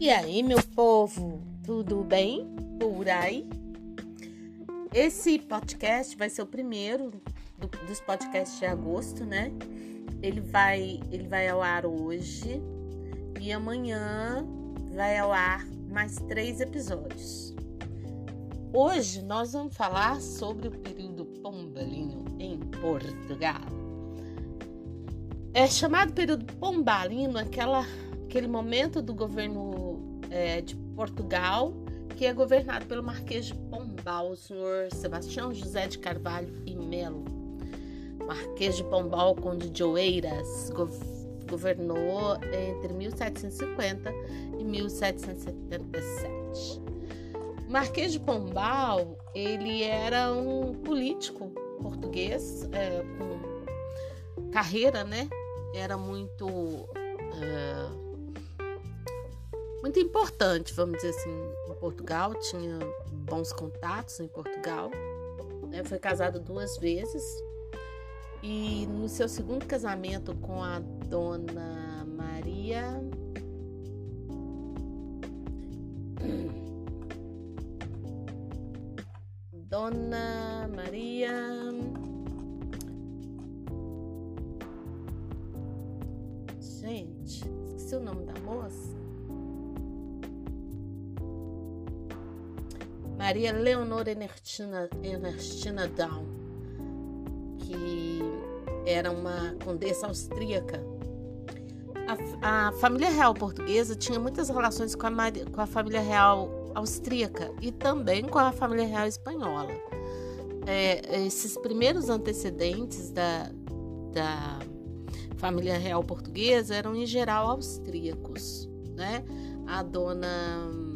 E aí, meu povo, tudo bem por aí? Esse podcast vai ser o primeiro do, dos podcasts de agosto, né? Ele vai, ele vai ao ar hoje e amanhã vai ao ar mais três episódios. Hoje nós vamos falar sobre o período pombalino em Portugal. É chamado período pombalino aquela, aquele momento do governo é, de Portugal, que é governado pelo Marquês de Pombal, o senhor Sebastião José de Carvalho e Melo. Marquês de Pombal, conde de Oeiras, governou entre 1750 e 1777. O Marquês de Pombal, ele era um político português é, com carreira, né? Era muito uh, muito importante, vamos dizer assim, em Portugal, tinha bons contatos em Portugal. Né? Foi casado duas vezes e no seu segundo casamento com a dona Maria. Dona Maria. Gente, esqueci o nome da moça. Maria Leonor Ernestina, Ernestina Down, que era uma condessa austríaca. A, a, família real portuguesa tinha muitas relações com a, com a família real austríaca e também com a família real espanhola. É, esses primeiros antecedentes da, da família real portuguesa eram em geral austríacos, né? A dona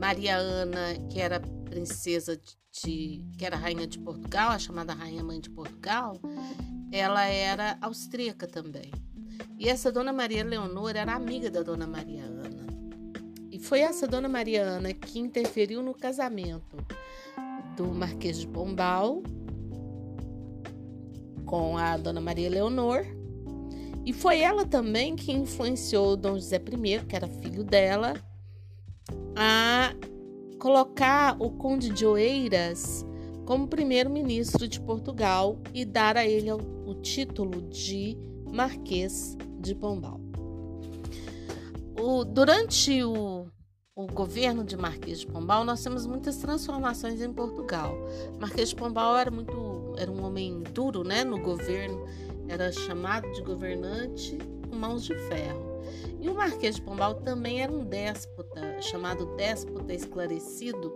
Maria Ana, que era princesa de, que era rainha de Portugal, a chamada rainha mãe de Portugal, ela era austríaca também. E essa dona Maria Leonor era amiga da dona Maria Ana. E foi essa dona Maria Ana que interferiu no casamento do Marquês de Pombal com a dona Maria Leonor. E foi ela também que influenciou Dom José I, que era filho dela, a colocar o Conde de Oeiras como primeiro-ministro de Portugal e dar a ele o título de Marquês de Pombal. O, durante o, o governo de Marquês de Pombal, nós temos muitas transformações em Portugal. Marquês de Pombal era muito era um homem duro, né, no governo, era chamado de governante com mãos de ferro. E o Marquês de Pombal também era um déspota, chamado déspota esclarecido,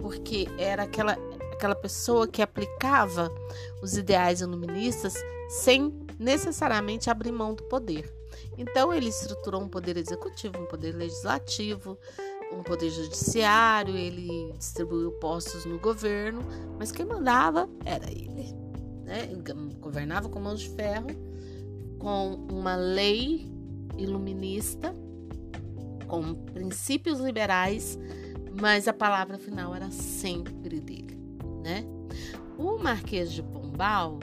porque era aquela, aquela pessoa que aplicava os ideais iluministas sem necessariamente abrir mão do poder. Então, ele estruturou um poder executivo, um poder legislativo, um poder judiciário, ele distribuiu postos no governo, mas quem mandava era ele. Né? Ele governava com mãos de ferro, com uma lei iluminista, com princípios liberais, mas a palavra final era sempre dele, né? O Marquês de Pombal,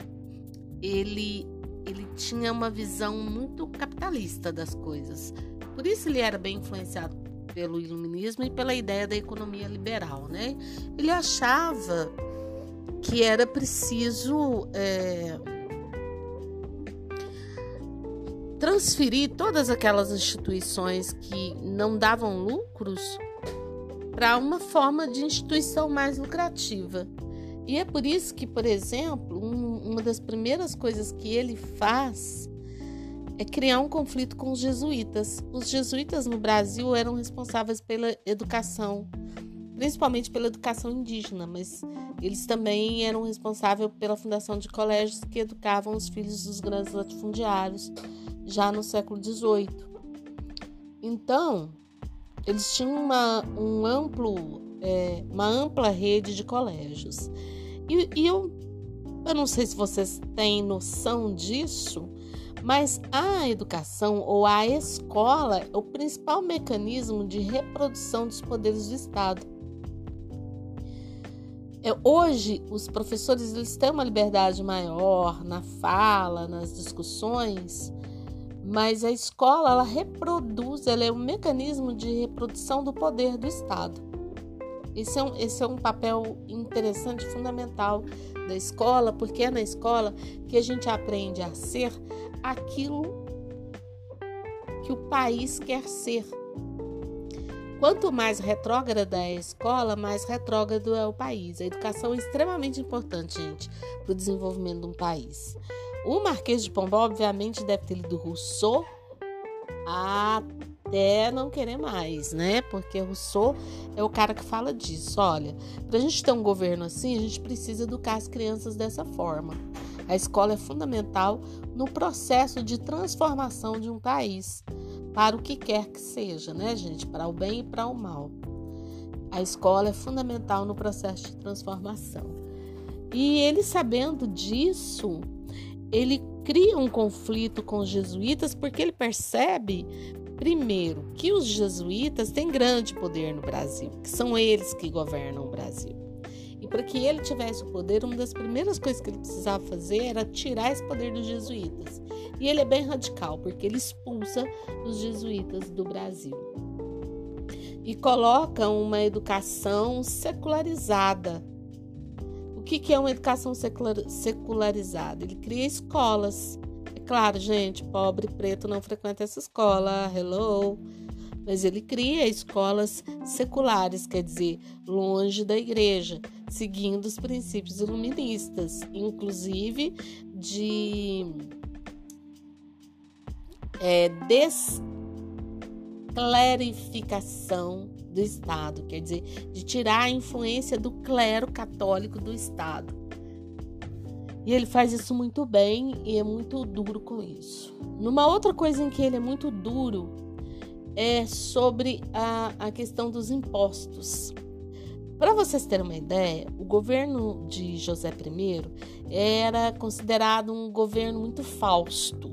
ele ele tinha uma visão muito capitalista das coisas. Por isso ele era bem influenciado pelo iluminismo e pela ideia da economia liberal, né? Ele achava que era preciso é, transferir todas aquelas instituições que não davam lucros para uma forma de instituição mais lucrativa. E é por isso que, por exemplo, um, uma das primeiras coisas que ele faz é criar um conflito com os jesuítas. Os jesuítas no Brasil eram responsáveis pela educação, principalmente pela educação indígena, mas eles também eram responsáveis pela fundação de colégios que educavam os filhos dos grandes latifundiários já no século XVIII. Então, eles tinham uma, um amplo, é, uma ampla rede de colégios. E, e eu, eu não sei se vocês têm noção disso, mas a educação ou a escola é o principal mecanismo de reprodução dos poderes do Estado. É, hoje, os professores eles têm uma liberdade maior na fala, nas discussões, Mas a escola, ela reproduz, ela é um mecanismo de reprodução do poder do Estado. Esse é um, esse é um papel interessante, fundamental da escola, porque é na escola que a gente aprende a ser aquilo que o país quer ser. Quanto mais retrógrada é a escola, mais retrógrado é o país. A educação é extremamente importante, gente, para o desenvolvimento de um país. O Marquês de Pombal, obviamente, deve ter lido Rousseau até não querer mais, né? Porque Rousseau é o cara que fala disso. Olha, para a gente ter um governo assim, a gente precisa educar as crianças dessa forma. A escola é fundamental no processo de transformação de um país para o que quer que seja, né, gente? Para o bem e para o mal. A escola é fundamental no processo de transformação. E ele, sabendo disso, ele cria um conflito com os jesuítas porque ele percebe, primeiro, que os jesuítas têm grande poder no Brasil, que são eles que governam o Brasil. E para que ele tivesse o poder, uma das primeiras coisas que ele precisava fazer era tirar esse poder dos jesuítas. E ele é bem radical, porque ele expulsa os jesuítas do Brasil. E coloca uma educação secularizada que, que é uma educação secularizada? Ele cria escolas. É claro, gente, pobre preto não frequenta essa escola. Hello. Mas ele cria escolas seculares, quer dizer, longe da igreja, seguindo os princípios iluministas, inclusive de é, desclarificação do Estado, quer dizer, de tirar a influência do clero católico do Estado. E ele faz isso muito bem e é muito duro com isso. Numa outra coisa em que ele é muito duro é sobre a, a questão dos impostos. Para vocês terem uma ideia, o governo de José I era considerado um governo muito fausto.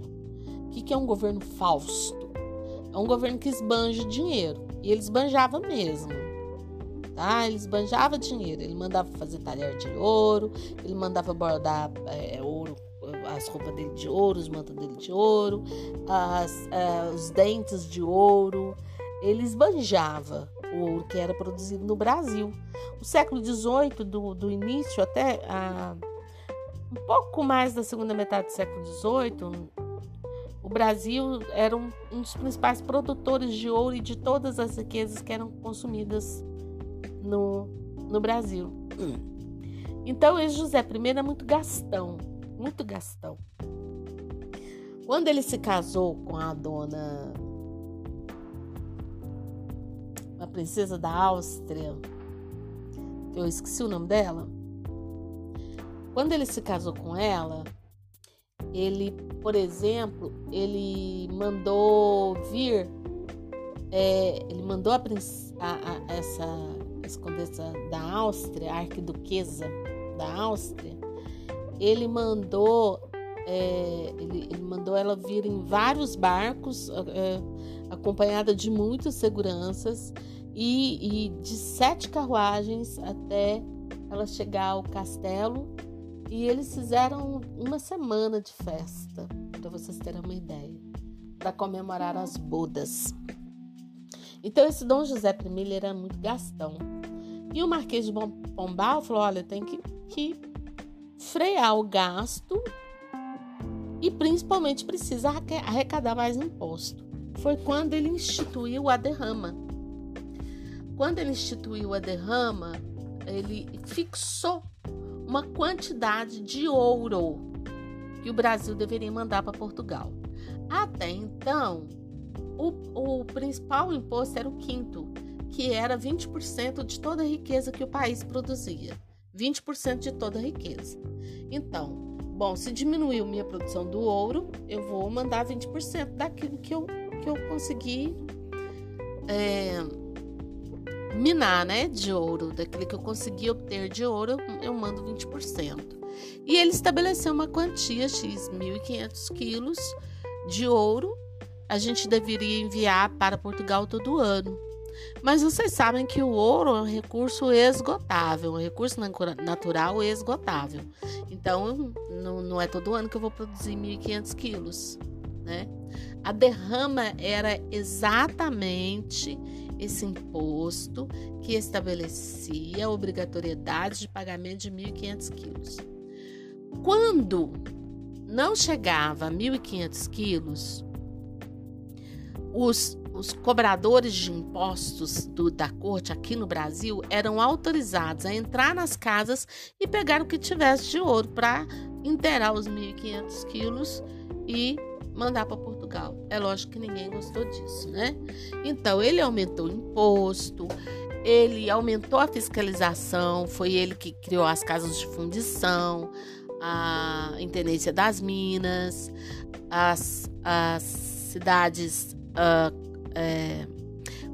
O que é um governo fausto? É um governo que esbanja dinheiro. E eles banjavam mesmo. Tá? Eles banjavam dinheiro. Ele mandava fazer talher de ouro, ele mandava bordar é, ouro, as roupas dele de ouro, os mantos dele de ouro, as, é, os dentes de ouro. Ele esbanjava o ouro que era produzido no Brasil. O século XVIII, do, do início até um pouco mais da segunda metade do século XVIII, Brasil era um, um dos principais produtores de ouro e de todas as riquezas que eram consumidas no, no Brasil. Então, esse José I é muito gastão, muito gastão. Quando ele se casou com a dona, a princesa da Áustria, eu esqueci o nome dela. Quando ele se casou com ela, ele, por exemplo, ele mandou vir, é, ele mandou a, a, a, essa, essa condessa da Áustria, a arquiduquesa da Áustria, ele mandou é, ele, ele, mandou ela vir em vários barcos, é, acompanhada de muitas seguranças e, e, de sete carruagens até ela chegar ao castelo e eles fizeram uma semana de festa, para vocês terem uma ideia, para comemorar as bodas. Então esse Dom José I era muito gastão. E o Marquês de Pombal falou: olha, tem que, que frear o gasto e principalmente precisa arrecadar mais imposto. Foi quando ele instituiu a derrama. Quando ele instituiu a derrama, ele fixou uma quantidade de ouro que o Brasil deveria mandar para Portugal. Até então, o, o principal imposto era o quinto, que era 20% de toda a riqueza que o país produzia. 20% de toda a riqueza. Então, bom, se diminuiu minha produção do ouro, eu vou mandar 20% daquilo que eu, que eu consegui é, minar, né, de ouro, daquilo que eu consegui obter de ouro, eu mando 20%. E ele estabeleceu uma quantia X, 1.500 quilos de ouro, a gente deveria enviar para Portugal todo ano. Mas vocês sabem que o ouro é um recurso esgotável, um recurso natural esgotável. Então, não, não é todo ano que eu vou produzir 1.500 quilos. né? A derrama era exatamente esse imposto que estabelecia a obrigatoriedade de pagamento de 1.500 quilos. Quando não chegava a 1.500 quilos, os, os cobradores de impostos do, da corte aqui no Brasil eram autorizados a entrar nas casas e pegar o que tivesse de ouro para inteirar os 1.500 quilos e mandar para Portugal. É lógico que ninguém gostou disso, né? Então, ele aumentou o imposto, ele aumentou a fiscalização, foi ele que criou as casas de fundição, a intendência das minas, as, as cidades uh, é,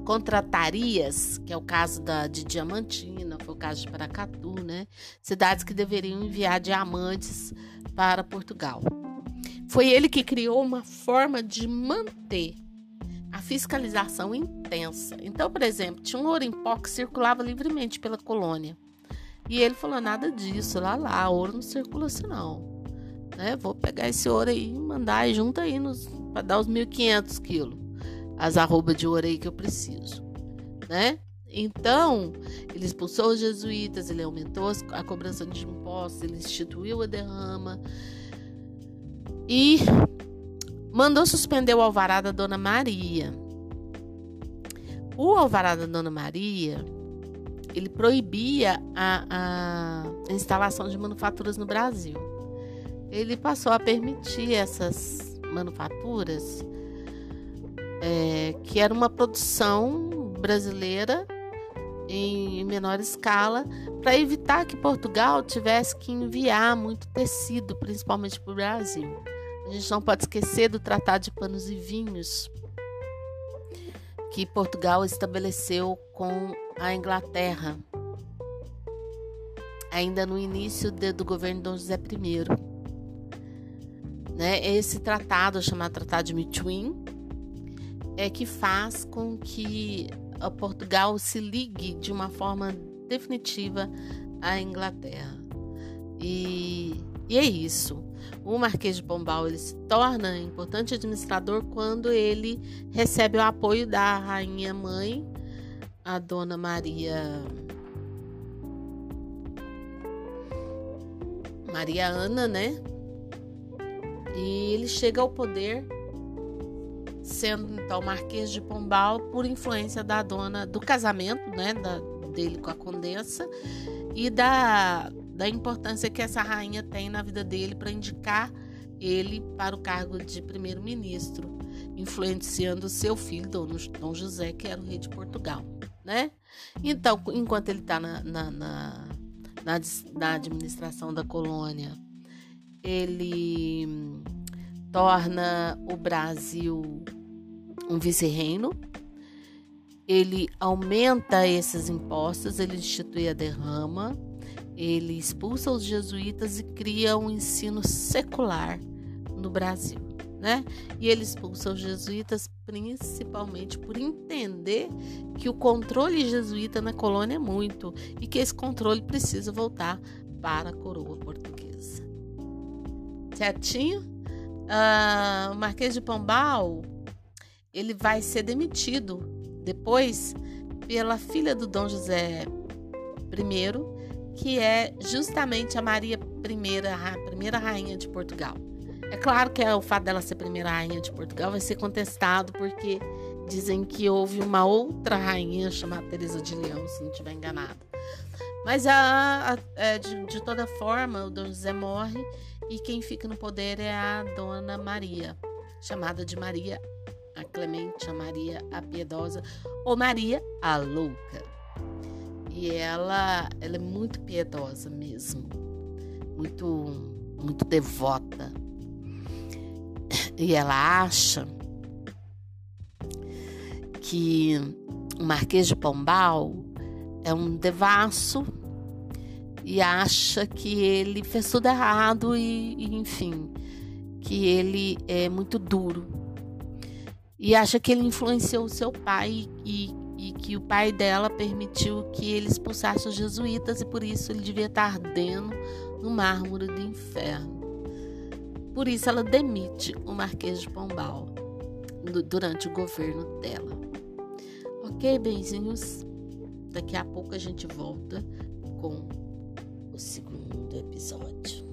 contratarias, que é o caso da, de Diamantina, foi o caso de Paracatu, né? Cidades que deveriam enviar diamantes para Portugal. Foi ele que criou uma forma de manter a fiscalização intensa. Então, por exemplo, tinha um ouro em pó que circulava livremente pela colônia. E ele falou: nada disso, lá lá, ouro não circula assim não. Né? Vou pegar esse ouro aí e mandar junto aí para dar os 1.500 quilos. As arrobas de ouro aí que eu preciso. Né? Então, ele expulsou os jesuítas, ele aumentou a cobrança de impostos, ele instituiu a derrama e mandou suspender o alvará da Dona Maria. O alvará da Dona Maria, ele proibia a, a instalação de manufaturas no Brasil. Ele passou a permitir essas manufaturas, é, que era uma produção brasileira em menor escala, para evitar que Portugal tivesse que enviar muito tecido, principalmente para o Brasil. A gente não pode esquecer do Tratado de Panos e Vinhos que Portugal estabeleceu com a Inglaterra, ainda no início de, do governo de Dom José I. Né? Esse tratado, chamado Tratado de Mitwin, é que faz com que Portugal se ligue de uma forma definitiva à Inglaterra. E, e é isso. O Marquês de Pombal ele se torna importante administrador quando ele recebe o apoio da rainha mãe, a dona Maria Maria Ana, né? E ele chega ao poder sendo então Marquês de Pombal por influência da dona do casamento, né, da, dele com a condessa e da da importância que essa rainha tem na vida dele para indicar ele para o cargo de primeiro-ministro, influenciando seu filho, Dom José, que era o rei de Portugal, né? Então, enquanto ele está na, na, na, na, na administração da colônia, ele torna o Brasil um vice-reino, ele aumenta esses impostos, ele institui a derrama, ele expulsa os jesuítas e cria um ensino secular no Brasil. Né? E ele expulsa os jesuítas principalmente por entender que o controle jesuíta na colônia é muito e que esse controle precisa voltar para a coroa portuguesa. Certinho? O Marquês de Pombal ele vai ser demitido depois pela filha do Dom José I, que é justamente a Maria I, a primeira rainha de Portugal. É claro que o fato dela ser primeira rainha de Portugal vai ser contestado porque dizem que houve uma outra rainha chamada Teresa de Leão, se não estiver enganada. Mas a, a, é, de, de, toda forma, o Dom José morre e quem fica no poder é a Dona Maria, chamada de Maria a Clemente, a Maria a Piedosa ou Maria a Louca. E ela, ela é muito piedosa mesmo, muito, muito devota. E ela acha que o Marquês de Pombal é um devasso e acha que ele fez tudo errado e, e, enfim, que ele é muito duro e acha que ele influenciou o seu pai e, e que o pai dela permitiu que ele expulsasse os jesuítas e por isso ele devia estar ardendo no mármore do inferno. Por isso ela demite o Marquês de Pombal durante o governo dela. Ok, benzinhos? Daqui a pouco a gente volta com o segundo episódio.